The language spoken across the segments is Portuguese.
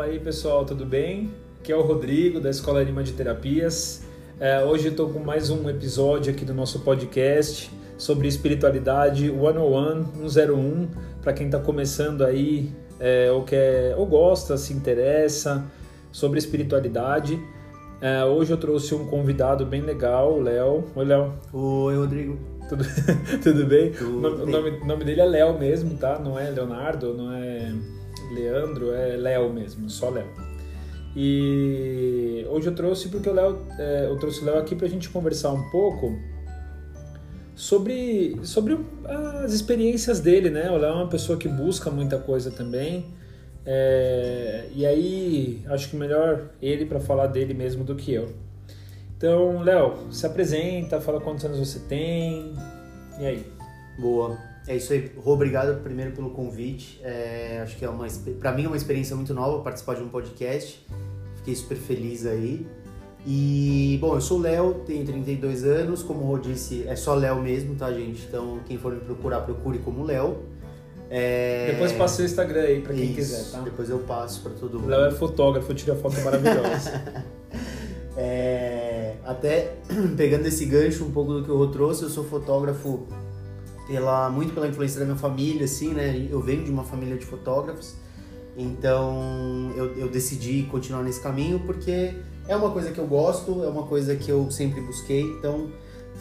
Fala aí pessoal, tudo bem? Aqui é o Rodrigo da Escola Anima de Terapias. É, hoje eu estou com mais um episódio aqui do nosso podcast sobre espiritualidade 101, 101, para quem está começando aí é, ou quer ou gosta, se interessa sobre espiritualidade. É, hoje eu trouxe um convidado bem legal, o Léo. Oi, Léo. Oi, Rodrigo. Tudo, tudo bem? Tudo o, nome, bem. nome- o nome dele é Léo mesmo, tá? Não é Leonardo, não é Leandro, é Léo mesmo, só Léo. E hoje eu trouxe porque o Léo, é, eu trouxe o Léo aqui pra gente conversar um pouco sobre, sobre as experiências dele, né? O Léo é uma pessoa que busca muita coisa também. É, e aí, acho que melhor ele para falar dele mesmo do que eu. Então, Léo, se apresenta, fala quantos anos você tem. E aí? Boa. É isso aí. Rô, obrigado primeiro pelo convite. É, acho que é uma, pra mim é uma experiência muito nova participar de um podcast. Fiquei super feliz aí. E, bom, eu sou Léo, tenho 32 anos. Como o Rô disse, é só Léo mesmo, tá, gente? Então, quem for me procurar, procure como Léo. É, Depois passa o Instagram aí pra quem isso, quiser, tá? Depois eu passo pra todo mundo. Léo é fotógrafo, tira foto maravilhosa. É, até pegando esse gancho um pouco do que o Rô trouxe, eu sou fotógrafo pela, muito pela influência da minha família, assim, né? Eu venho de uma família de fotógrafos, então eu, eu decidi continuar nesse caminho porque é uma coisa que eu gosto, é uma coisa que eu sempre busquei, então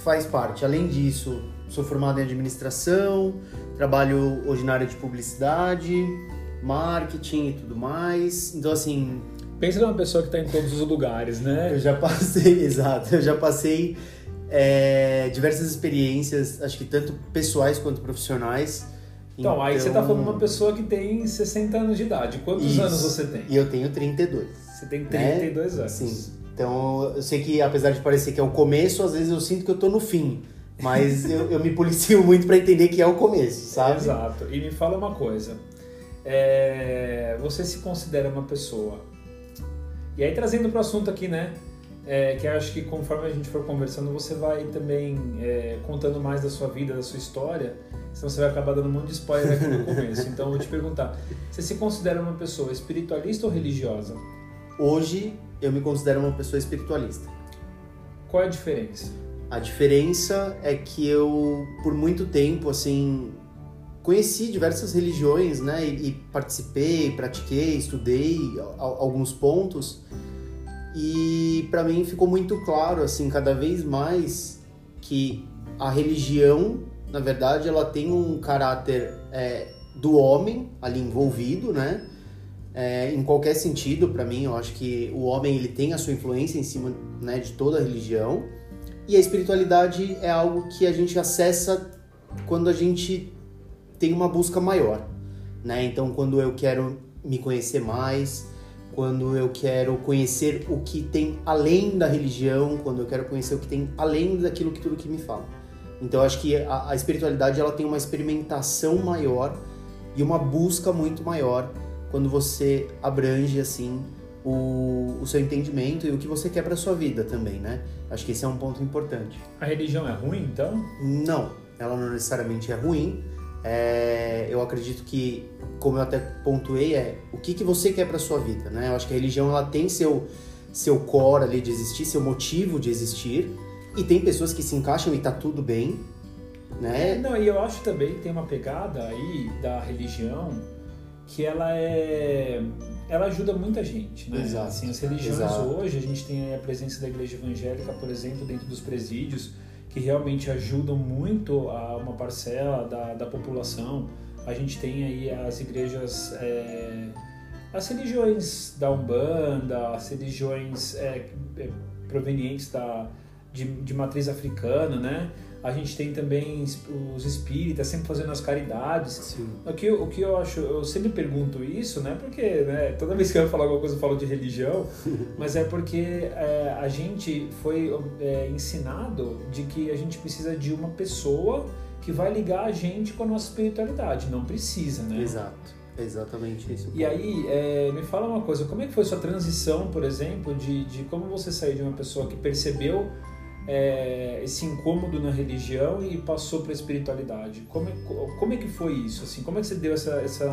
faz parte. Além disso, sou formado em administração, trabalho hoje na área de publicidade, marketing e tudo mais. Então, assim, Pensa numa pessoa que tá em todos os lugares, né? eu já passei, exato, eu já passei é, diversas experiências, acho que tanto pessoais quanto profissionais. Então, aí você tá falando de uma pessoa que tem 60 anos de idade. Quantos Isso. anos você tem? E eu tenho 32. Você tem 32 anos. Sim. Então, eu sei que apesar de parecer que é o começo, às vezes eu sinto que eu tô no fim. Mas eu, eu me policio muito pra entender que é o começo, sabe? Exato. E me fala uma coisa. É, Você se considera uma pessoa. E aí trazendo para o assunto aqui, né? É, que acho que conforme a gente for conversando, você vai também é, contando mais da sua vida, da sua história. Senão você vai acabar dando um monte de spoiler aqui no começo. Então eu vou te perguntar: você se considera uma pessoa espiritualista ou religiosa? Hoje eu me considero uma pessoa espiritualista. Qual é a diferença? A diferença é que eu, por muito tempo, assim, conheci diversas religiões, né? E, e participei, pratiquei, estudei a- a- alguns pontos. E para mim ficou muito claro, assim, cada vez mais que a religião, na verdade, ela tem um caráter é, do homem ali envolvido, né? É, em qualquer sentido, para mim, eu acho que o homem ele tem a sua influência em cima né, de toda a religião. E a espiritualidade é algo que a gente acessa quando a gente tem uma busca maior, né? Então, quando eu quero me conhecer mais, quando eu quero conhecer o que tem além da religião, quando eu quero conhecer o que tem além daquilo que tudo que me fala. Então, acho que a, a espiritualidade ela tem uma experimentação maior e uma busca muito maior quando você abrange assim o, o seu entendimento e o que você quer para sua vida também, né? Acho que esse é um ponto importante. A religião é ruim, então? Não, ela não necessariamente é ruim. É, eu acredito que, como eu até pontuei, é o que, que você quer para sua vida, né? Eu acho que a religião ela tem seu seu core ali de existir, seu motivo de existir, e tem pessoas que se encaixam e tá tudo bem, né? Não, e eu acho também que tem uma pegada aí da religião que ela é. Ela ajuda muita gente, né? Exato, Assim, as religiões exato. hoje, a gente tem a presença da igreja evangélica, por exemplo, dentro dos presídios, que realmente ajudam muito a uma parcela da, da população. A gente tem aí as igrejas. é, as religiões da Umbanda, as religiões é, é, provenientes da, de, de matriz africana, né? A gente tem também os espíritas sempre fazendo as caridades. Sim. O que, eu- o que eu acho, eu sempre pergunto isso, né? Porque né, toda vez que eu falar alguma coisa eu falo de religião, mas é porque é, a gente foi é, ensinado de que a gente precisa de uma pessoa que vai ligar a gente com a nossa espiritualidade. Não precisa, né? Exato, exatamente isso. E aí, é, me fala uma coisa, como é que foi sua transição, por exemplo, de, de como você saiu de uma pessoa que percebeu é, esse incômodo na religião e passou para a espiritualidade? Como é, como é que foi isso? Assim, como é que você deu essa, essa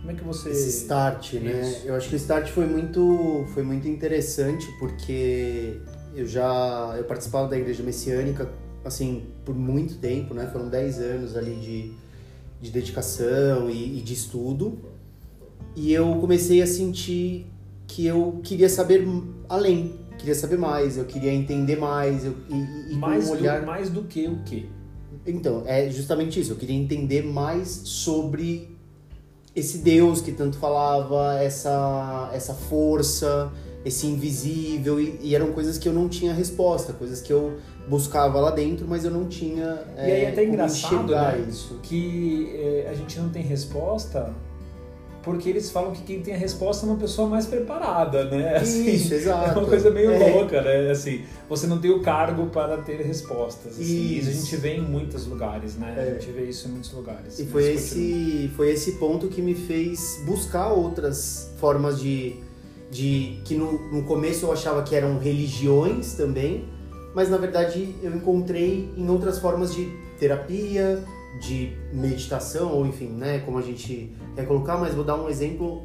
Como é que você. Esse start, né? Eu acho que o start foi muito, foi muito interessante porque eu já eu participava da igreja messiânica assim por muito tempo, né? Foram 10 anos ali de, de dedicação e, e de estudo. E eu comecei a sentir que eu queria saber além, queria saber mais, eu queria entender mais, eu, e, e com mais, um olhar... do, mais do que o quê? Então, é justamente isso. Eu queria entender mais sobre esse Deus que tanto falava, essa, essa força, esse invisível. E, e eram coisas que eu não tinha resposta, coisas que eu buscava lá dentro, mas eu não tinha. E aí é até como engraçado né, isso. que é, a gente não tem resposta porque eles falam que quem tem a resposta é uma pessoa mais preparada, né? Assim, Isso, exato. É uma coisa meio É. louca, né? Assim, você não tem o cargo para ter respostas. Assim. Isso. a gente vê em muitos lugares, né? A É. gente vê isso em muitos lugares. E foi continua. esse, foi esse ponto que me fez buscar outras formas de. de que no, no começo eu achava que eram religiões também, mas na verdade eu encontrei em outras formas de terapia, de meditação, ou enfim, né, como a gente quer colocar, mas vou dar um exemplo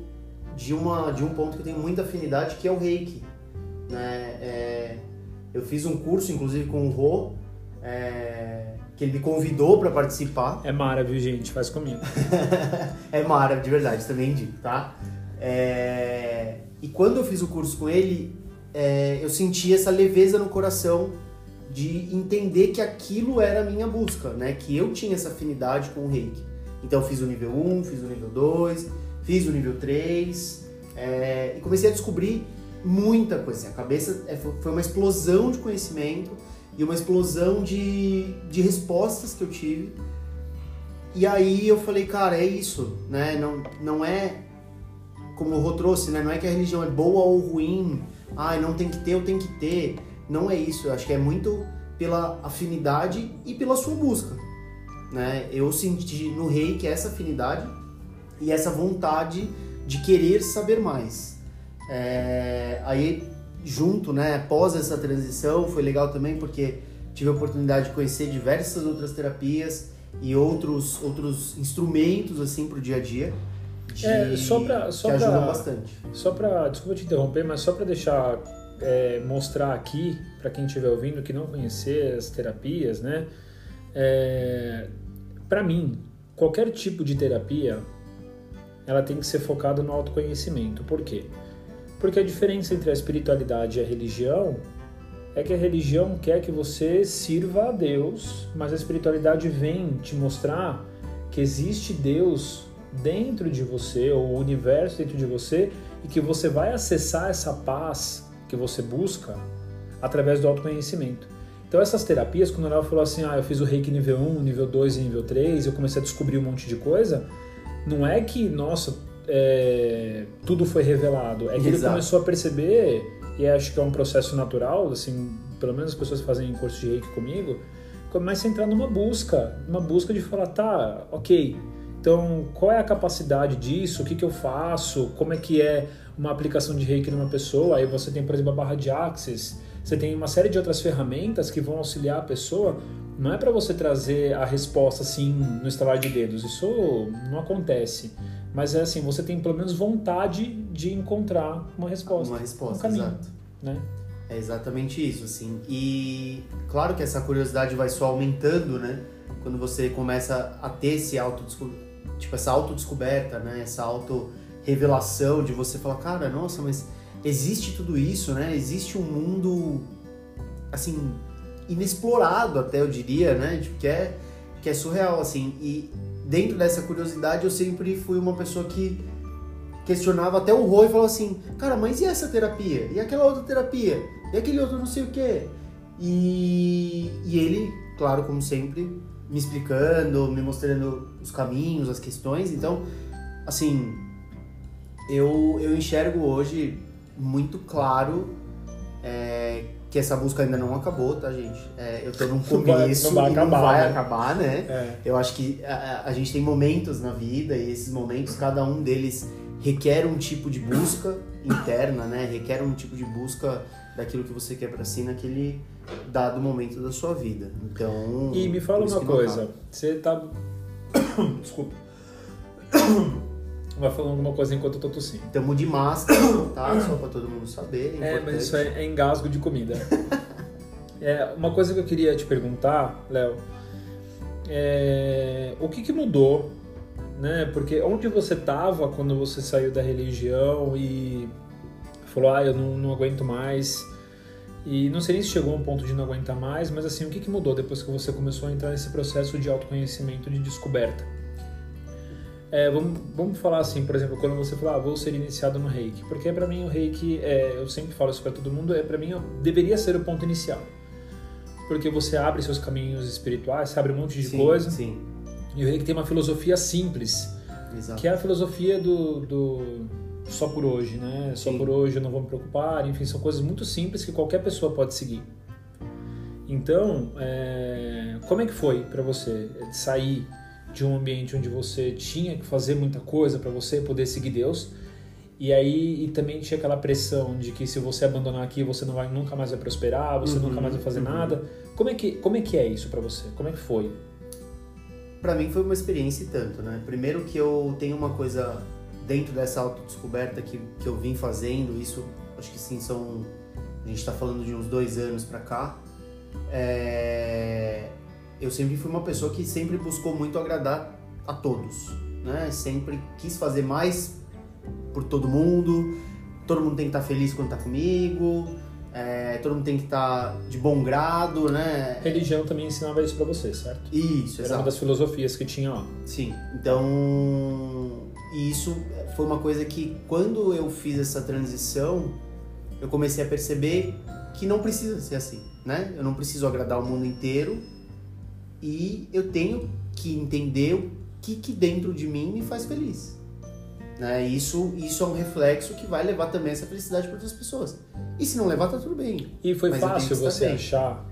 de, uma, de um ponto que eu tenho muita afinidade, que é o reiki. Né? É, eu fiz um curso, inclusive, com o Rô, é, que ele me convidou para participar. É Mara, viu, gente? Faz comigo. é Mara, de verdade, também indico, tá? É, E quando eu fiz o curso com ele, é, eu senti essa leveza no coração de entender que aquilo era a minha busca, né? Que eu tinha essa afinidade com o reiki. Então fiz o nível 1, fiz o nível 2, fiz o nível 3 é, e comecei a descobrir muita coisa. A cabeça foi foi uma explosão de conhecimento e uma explosão de, de respostas que eu tive. E aí eu falei, cara, é isso, né? Não, não é como o Rô trouxe, né? Não é que a religião é boa ou ruim, ai, não tem que ter, eu tenho que ter. Não é isso, eu acho que é muito pela afinidade e pela sua busca, né? Eu senti no reiki essa afinidade e essa vontade de querer saber mais. É, aí, junto, né, após essa transição, foi legal também porque tive a oportunidade de conhecer diversas outras terapias e outros, outros instrumentos, assim, pro dia a dia. de- É, só pra- só que pra- ajudam bastante. Só para, desculpa te interromper, mas só para deixar é, mostrar aqui para quem estiver ouvindo que não conhecer as terapias, né? para mim, qualquer tipo de terapia, ela tem que ser focada no autoconhecimento. Por quê? Porque a diferença entre a espiritualidade e a religião é que a religião quer que você sirva a Deus, mas a espiritualidade vem te mostrar que existe Deus dentro de você, ou o universo dentro de você, e que você vai acessar essa paz que você busca através do autoconhecimento. Então essas terapias, quando ela falou assim, ah, eu fiz o reiki nível 1, nível 2 e nível 3, eu comecei a descobrir um monte de coisa, não é que, nossa, é, tudo foi revelado, é que ele Exato. começou a perceber, e acho que é um processo natural, assim, pelo menos as pessoas que fazem curso de reiki comigo, começa a entrar numa busca, uma busca de falar, tá, ok, então qual é a capacidade disso, o que, que eu faço, como é que é uma aplicação de reiki numa pessoa, aí você tem, por exemplo, a barra de Axis, você tem uma série de outras ferramentas que vão auxiliar a pessoa, não é para você trazer a resposta assim no estalar de dedos, isso não acontece, mas é assim, você tem pelo menos vontade de encontrar uma resposta, Uma resposta, um caminho, exato. né? É exatamente isso, assim. E claro que essa curiosidade vai só aumentando, né? Quando você começa a ter esse auto tipo essa autodescoberta, né? Essa auto-revelação de você falar, cara, nossa, mas existe tudo isso, né? Existe um mundo assim inexplorado até eu diria, né? Tipo, que é que é surreal assim. E dentro dessa curiosidade eu sempre fui uma pessoa que questionava até o Roy e falava assim, cara, mas e essa terapia? E aquela outra terapia? E aquele outro não sei o quê? E, e ele, claro, como sempre, me explicando, me mostrando os caminhos, as questões. Então, assim, eu, eu enxergo hoje muito claro é, que essa busca ainda não acabou, tá, gente? É, eu tô num Não vai- começo não vai e acabar, não vai né? acabar, né? É. Eu acho que a, a gente tem momentos na vida e esses momentos, cada um deles requer um tipo de busca interna, né? Requer um tipo de busca daquilo que você quer pra si naquele dado momento da sua vida. Então. E me fala uma coisa, você tá. Desculpa. vai falando alguma coisa enquanto eu tô tossindo. Tamo de máscara, tá? Só pra todo mundo saber. É, importante. mas isso é, é engasgo de comida. é, uma coisa que eu queria te perguntar, Léo, é, o que, que mudou, né? Porque onde você estava quando você saiu da religião e falou, ah, eu não, não aguento mais. E não sei nem se chegou a um ponto de não aguentar mais, mas assim, o que, que mudou depois que você começou a entrar nesse processo de autoconhecimento, de descoberta? É, vamos, vamos falar assim, por exemplo, quando você fala, ah, vou ser iniciado no reiki. Porque para mim o reiki, é, eu sempre falo isso para todo mundo, é para mim deveria ser o ponto inicial. Porque você abre seus caminhos espirituais, você abre um monte de sim, coisa. Sim. E o reiki tem uma filosofia simples, Exato. que é a filosofia do, do só por hoje, né? Só Sim. por hoje eu não vou me preocupar. Enfim, são coisas muito simples que qualquer pessoa pode seguir. Então, é, como é que foi para você sair de um ambiente onde você tinha que fazer muita coisa para você poder seguir Deus? E aí e também tinha aquela pressão de que se você abandonar aqui, você não vai nunca mais vai prosperar, você Uhum, nunca mais vai fazer uhum. nada. Como é que como é que é isso para você? Como é que foi? Pra mim foi uma experiência e tanto, né? Primeiro que eu tenho uma coisa dentro dessa autodescoberta que, que eu vim fazendo, isso acho que sim são. A gente tá falando de uns dois anos pra cá. É, eu sempre fui uma pessoa que sempre buscou muito agradar a todos, né? Sempre quis fazer mais por todo mundo, todo mundo tem que estar feliz quando tá comigo, é, todo mundo tem que estar de bom grado, né? Religião também ensinava isso para você, certo? Isso, Era exato. uma das filosofias que tinha lá. Sim, então e isso foi uma coisa que quando eu fiz essa transição, eu comecei a perceber que não precisa ser assim, né? Eu não preciso agradar o mundo inteiro e eu tenho que entender o que, que dentro de mim me faz feliz. Né? Isso, isso é um reflexo que vai levar também essa felicidade para outras pessoas. E se não levar, tá tudo bem. E foi fácil você bem. achar?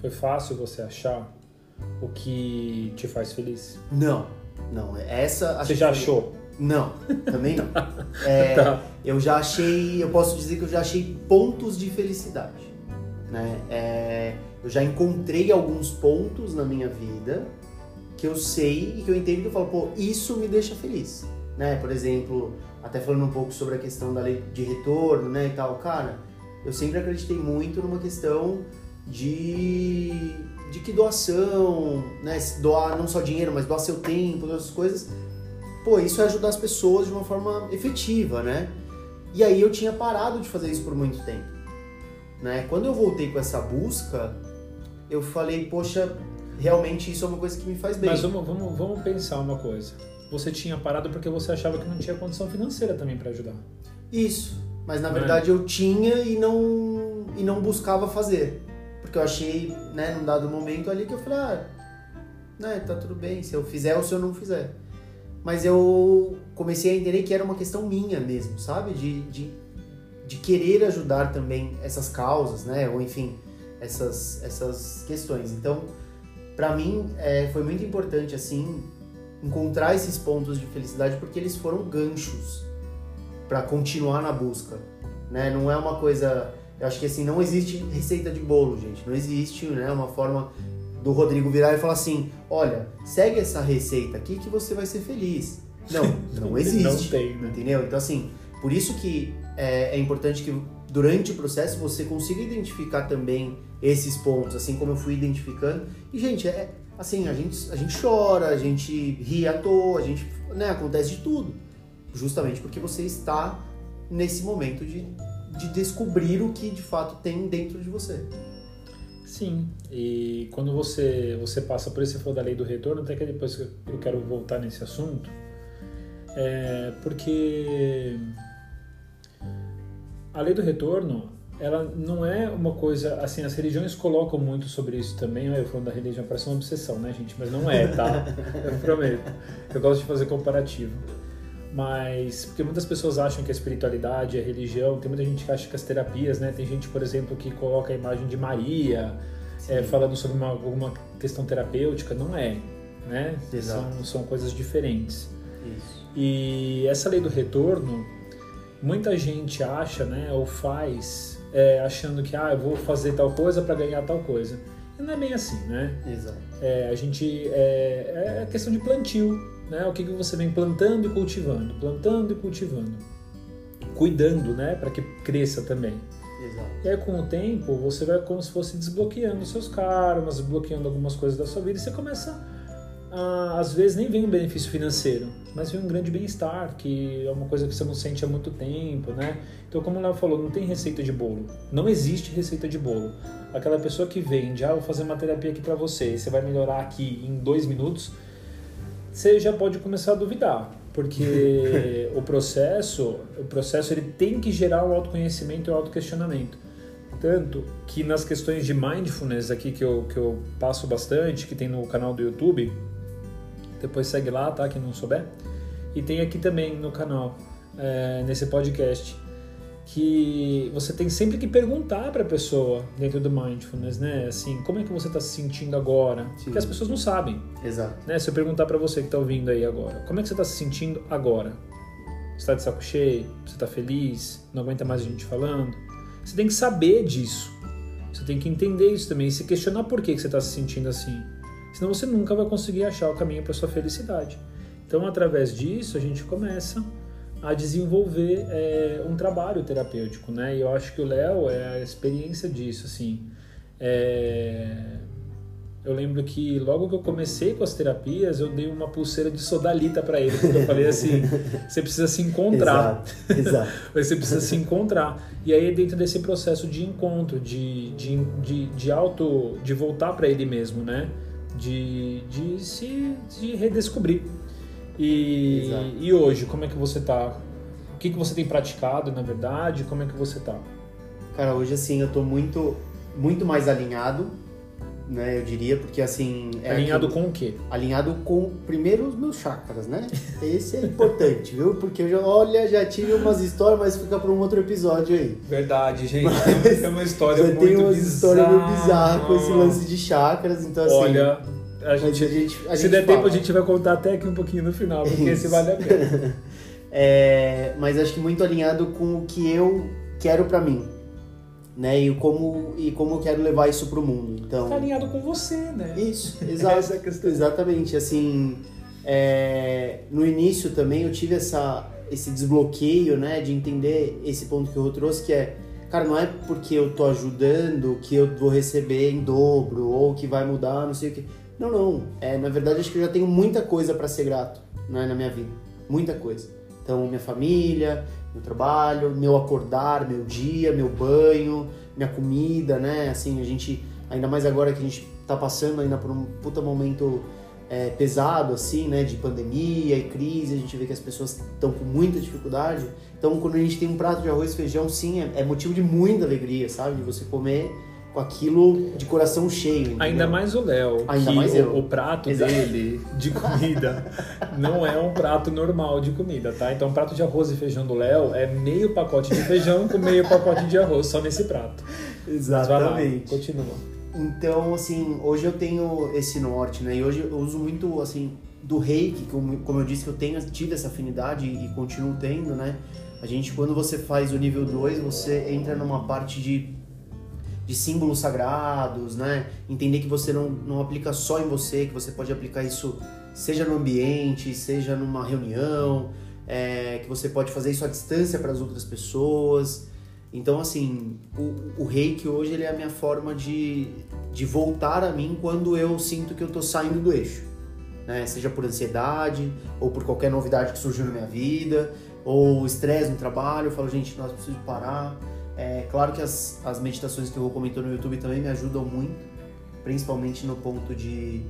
Foi fácil você achar o que te faz feliz? Não, não. Essa. você já foi- achou? Não, também não. É, Tá. eu já achei, eu posso dizer que eu já achei pontos de felicidade, né? É, eu já encontrei alguns pontos na minha vida que eu sei e que eu entendo que eu falo, pô, isso me deixa feliz, né? Por exemplo, até falando um pouco sobre a questão da lei de retorno, né, e tal, cara, eu sempre acreditei muito numa questão de de que doação, né, doar não só dinheiro, mas doar seu tempo, outras coisas, pô, isso é ajudar as pessoas de uma forma efetiva, né? E aí eu tinha parado de fazer isso por muito tempo, né? Quando eu voltei com essa busca, eu falei, poxa, realmente isso é uma coisa que me faz bem. Mas vamos, vamos, vamos pensar uma coisa. Você tinha parado porque você achava que não tinha condição financeira também para ajudar. Isso, mas na Né? verdade eu tinha e não e não buscava fazer, porque eu achei, né, num dado momento ali que eu falei, ah, né, tá tudo bem, se eu fizer ou se eu não fizer. Mas eu comecei a entender que era uma questão minha mesmo, sabe? De, de, de querer ajudar também essas causas, né? Ou enfim, essas, essas questões. Então, pra mim, é, foi muito importante, assim, encontrar esses pontos de felicidade porque eles foram ganchos para continuar na busca, né? Não é uma coisa, eu acho que assim não existe receita de bolo, gente, não existe, né? Uma forma do Rodrigo virar e falar assim, olha, segue essa receita aqui que você vai ser feliz. Não, não existe, Não tem, né? entendeu? Então assim, por isso que é, é importante que durante o processo você consiga identificar também esses pontos, assim como eu fui identificando. E gente, é assim, a gente, a gente chora, a gente ri à toa, a gente, né, acontece de tudo justamente porque você está nesse momento de, de descobrir o que de fato tem dentro de você. Sim, e quando você, você passa por isso, você falou da lei do retorno, até que depois que eu quero voltar nesse assunto, é porque a lei do retorno, ela não é uma coisa, assim, as religiões colocam muito sobre isso também, eu falando da religião parece uma obsessão, né, gente? Mas não é, tá? Eu prometo. Eu gosto de fazer comparativo. Mas, porque muitas pessoas acham que a espiritualidade, a religião, tem muita gente que acha que as terapias, né? Tem gente, por exemplo, que coloca a imagem de Maria, é, falando sobre uma, alguma questão terapêutica, não é, né? Exato. São, são coisas diferentes. Isso. E essa lei do retorno, muita gente acha, né, ou faz, é, achando que, ah, eu vou fazer tal coisa para ganhar tal coisa. E não é bem assim, né? Exato. É, a gente, é, é questão de plantio, né? O que, que você vem plantando e cultivando, plantando e cultivando, cuidando, né? Para que cresça também. Exato. E aí, com o tempo, você vai como se fosse desbloqueando seus karmas, desbloqueando algumas coisas da sua vida e você começa a, às vezes nem vem um benefício financeiro, mas vem um grande bem-estar, que é uma coisa que você não sente há muito tempo, né? Então, como o Léo falou, não tem receita de bolo. Não existe receita de bolo. Aquela pessoa que vende, ah, vou fazer uma terapia aqui para você, você vai melhorar aqui em dois minutos, você já pode começar a duvidar, porque o processo, o processo ele tem que gerar o autoconhecimento e o autoquestionamento. Tanto que nas questões de mindfulness aqui que eu, que eu passo bastante, que tem no canal do YouTube, depois segue lá, tá? Quem não souber. E tem aqui também no canal, é, nesse podcast, que você tem sempre que perguntar para a pessoa dentro do mindfulness, né? Assim, como é que você está se sentindo agora? Sim. Porque as pessoas não sabem, Exato. né? Se eu perguntar para você que está ouvindo aí agora, como é que você está se sentindo agora? Você está de saco cheio? Você está feliz? Não aguenta mais a gente falando? Você tem que saber disso. Você tem que entender isso também e se questionar por que que você está se sentindo assim. Senão você nunca vai conseguir achar o caminho para sua felicidade. Então, através disso, a gente começa a desenvolver é, um trabalho terapêutico, né? E eu acho que o Léo é a experiência disso, assim. É... Eu lembro que logo que eu comecei com as terapias, eu dei uma pulseira de sodalita para ele, porque eu falei assim, você precisa se encontrar. Exato. Exato. Você precisa se encontrar. E aí, dentro desse processo de encontro, de, de, de, de auto. de voltar para ele mesmo, né? De, de se de redescobrir. E, Exato. e hoje, como é que você tá? O que, que você tem praticado, na verdade? Como é que você tá? Cara, hoje assim eu tô muito, muito mais alinhado, né? Eu diria, porque assim. é Alinhado aquilo- com o quê? Alinhado com primeiro os meus chakras, né? Esse é importante, viu? Porque eu já, olha, já tive umas histórias, mas fica para um outro episódio aí. Verdade, gente. Mas é uma história Já tem umas histórias meio bizarras com esse lance de chakras, então assim. Olha, a gente, a gente, a se gente der fala. tempo, a gente vai contar até aqui um pouquinho no final, porque esse Isso. vale a pena. É, mas acho que muito alinhado com o que eu quero pra mim, né? E como e como eu quero levar isso pro mundo. Então, Tá alinhado com você, né? isso, exato, é exatamente. Assim, é, no início também eu tive essa esse desbloqueio, né, de entender esse ponto que Rô trouxe, que é, cara, não é porque eu tô ajudando que eu vou receber em dobro ou que vai mudar, não sei o que. Não, não. É, na verdade, acho que eu já tenho muita coisa para ser grato, né, na minha vida, muita coisa. Então, minha família, meu trabalho, meu acordar, meu dia, meu banho, minha comida, né? Assim, a gente, ainda mais agora que a gente tá passando ainda por um puta momento é, pesado, assim, né? De pandemia e crise, a gente vê que as pessoas estão com muita dificuldade. Então, quando a gente tem um prato de arroz e feijão, sim, é, é motivo de muita alegria, sabe? De você comer com aquilo de coração cheio. entendeu? Ainda mais o Léo, Ainda mais o, eu. o prato Exato. dele de comida não é um prato normal de comida, tá? Então, o prato de arroz e feijão do Léo é meio pacote de feijão com meio pacote de arroz, só nesse prato. Mas vai lá, Exatamente. continua. Então, assim, hoje eu tenho esse norte, né? E hoje eu uso muito, assim, do reiki, como, eu disse que eu tenho, tive essa afinidade e continuo tendo, né? A gente, quando você faz o nível 2, você entra numa parte de, de símbolos sagrados, né? Entender que você não, não aplica só em você, que você pode aplicar isso seja no ambiente, seja numa reunião, é, que você pode fazer isso à distância para as outras pessoas. Então, assim, o, o reiki hoje ele é a minha forma de, de voltar a mim quando eu sinto que eu tô saindo do eixo. Né? Seja por ansiedade, ou por qualquer novidade que surgiu na minha vida, ou estresse no trabalho. Eu falo, gente, nós precisamos parar. É claro que as, as meditações que eu comentou no YouTube também me ajudam muito, principalmente no ponto de,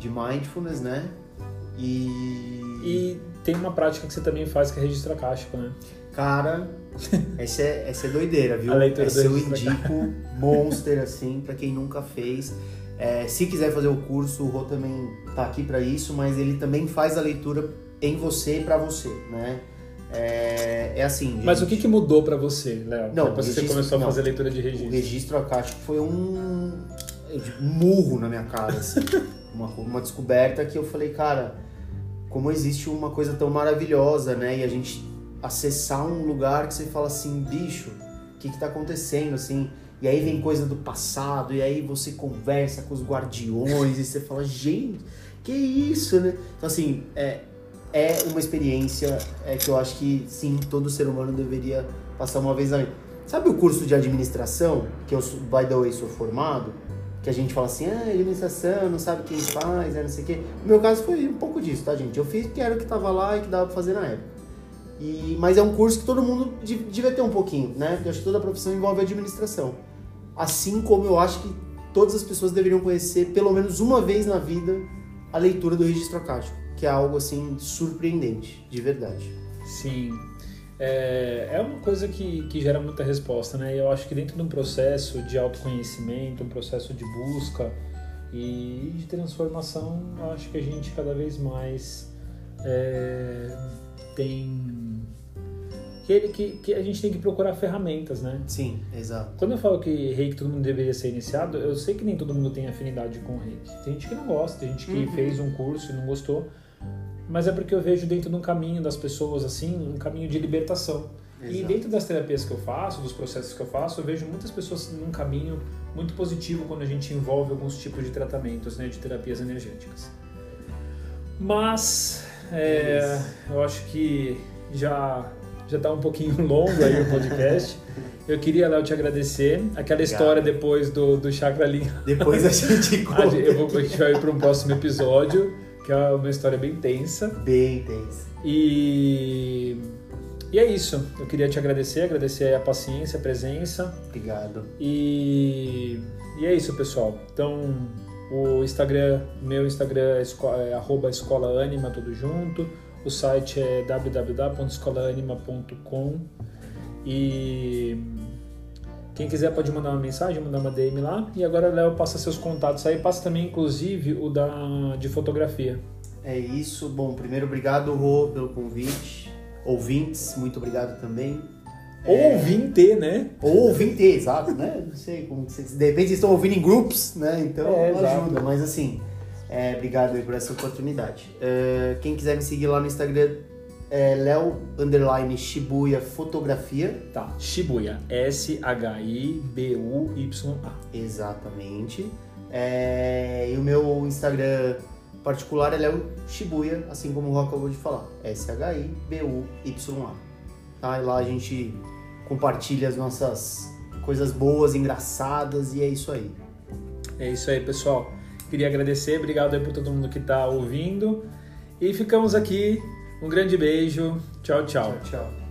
de mindfulness, né? E, E tem uma prática que você também faz que é registro acástico, né? Cara, essa é, essa é doideira, viu? A leitura Essa eu indico monster, assim, pra quem nunca fez. É, se quiser fazer o curso, o Rô também tá aqui pra isso, mas ele também faz a leitura em você e pra você, né? É, é assim, gente, Mas o que, que mudou pra você, Léo? Não, Depois que você registro- começou a não. fazer leitura de o registro. registro acástico foi um, um murro na minha cara, assim. uma, uma descoberta que eu falei, cara, como existe uma coisa tão maravilhosa, né? E a gente acessar um lugar que você fala assim, bicho, o que que tá acontecendo, assim? E aí vem coisa do passado, e aí você conversa com os guardiões, e você fala, gente, que isso, né? Então, assim, é, é uma experiência é, que eu acho que, sim, todo ser humano deveria passar uma vez na vida. Sabe o curso de administração, que eu, by the way, sou formado? Que a gente fala assim, ah, administração, não sabe quem faz, né, não sei o quê. No meu caso foi um pouco disso, tá, gente? Eu fiz porque era o que tava lá e que dava pra fazer na época. E, mas é um curso que todo mundo devia ter um pouquinho, né? Porque eu acho que toda profissão envolve administração. Assim como eu acho que todas as pessoas deveriam conhecer, pelo menos uma vez na vida, a leitura do registro acástico, que é algo assim surpreendente, de verdade. Sim. É, é uma coisa que, que gera muita resposta, né? Eu acho que dentro de um processo de autoconhecimento, um processo de busca e de transformação, eu acho que a gente cada vez mais é, tem que, que, que, a gente tem que procurar ferramentas, né? Sim, exato. Quando eu falo que reiki todo mundo deveria ser iniciado, eu sei que nem todo mundo tem afinidade com reiki. Tem gente que não gosta, tem gente que uhum. fez um curso e não gostou mas é porque eu vejo dentro de um caminho das pessoas assim, um caminho de libertação. Exato. E dentro das terapias que eu faço, dos processos que eu faço, eu vejo muitas pessoas num caminho muito positivo quando a gente envolve alguns tipos de tratamentos, né, de terapias energéticas. Mas é, eu acho que já já está um pouquinho longo aí o podcast. Eu queria, Léo, te agradecer. Aquela Obrigado. história depois do, do Chakra Linha. Depois a gente conta. eu vou, a gente vai para um próximo episódio que é uma história bem tensa. Bem tensa. E, e é isso. Eu queria te agradecer, agradecer a paciência, a presença. Obrigado. E, e é isso, pessoal. Então, o Instagram, meu Instagram é, escola, é arroba escolaanima, tudo junto. O site é www.escolaanima.com e quem quiser pode mandar uma mensagem, mandar uma DM lá. E agora, Léo, passa seus contatos aí. Passa também, inclusive, o da, de fotografia. É isso. Bom, primeiro, obrigado, Rô, pelo convite. Ouvintes, muito obrigado também. É... ouvinte, né? Ou ouvinte, exato, né? Não sei como vocês... De repente estão ouvindo em grupos, né? Então é, ajuda. Mas assim, é, obrigado aí por essa oportunidade. Uh, quem quiser me seguir lá no Instagram é Léo Underline Shibuya Fotografia. Tá, Shibuya. S-H-I-B-U-Y-A. Exatamente. É, e o meu Instagram particular é Léo Shibuya, assim como o Rô acabou de falar. S-H-I-B-U-Y-A. Tá? E lá a gente compartilha as nossas coisas boas, engraçadas e é isso aí. É isso aí, pessoal. Queria agradecer, obrigado aí por todo mundo que está ouvindo. E ficamos aqui um grande beijo. Tchau, tchau. Tchau, tchau.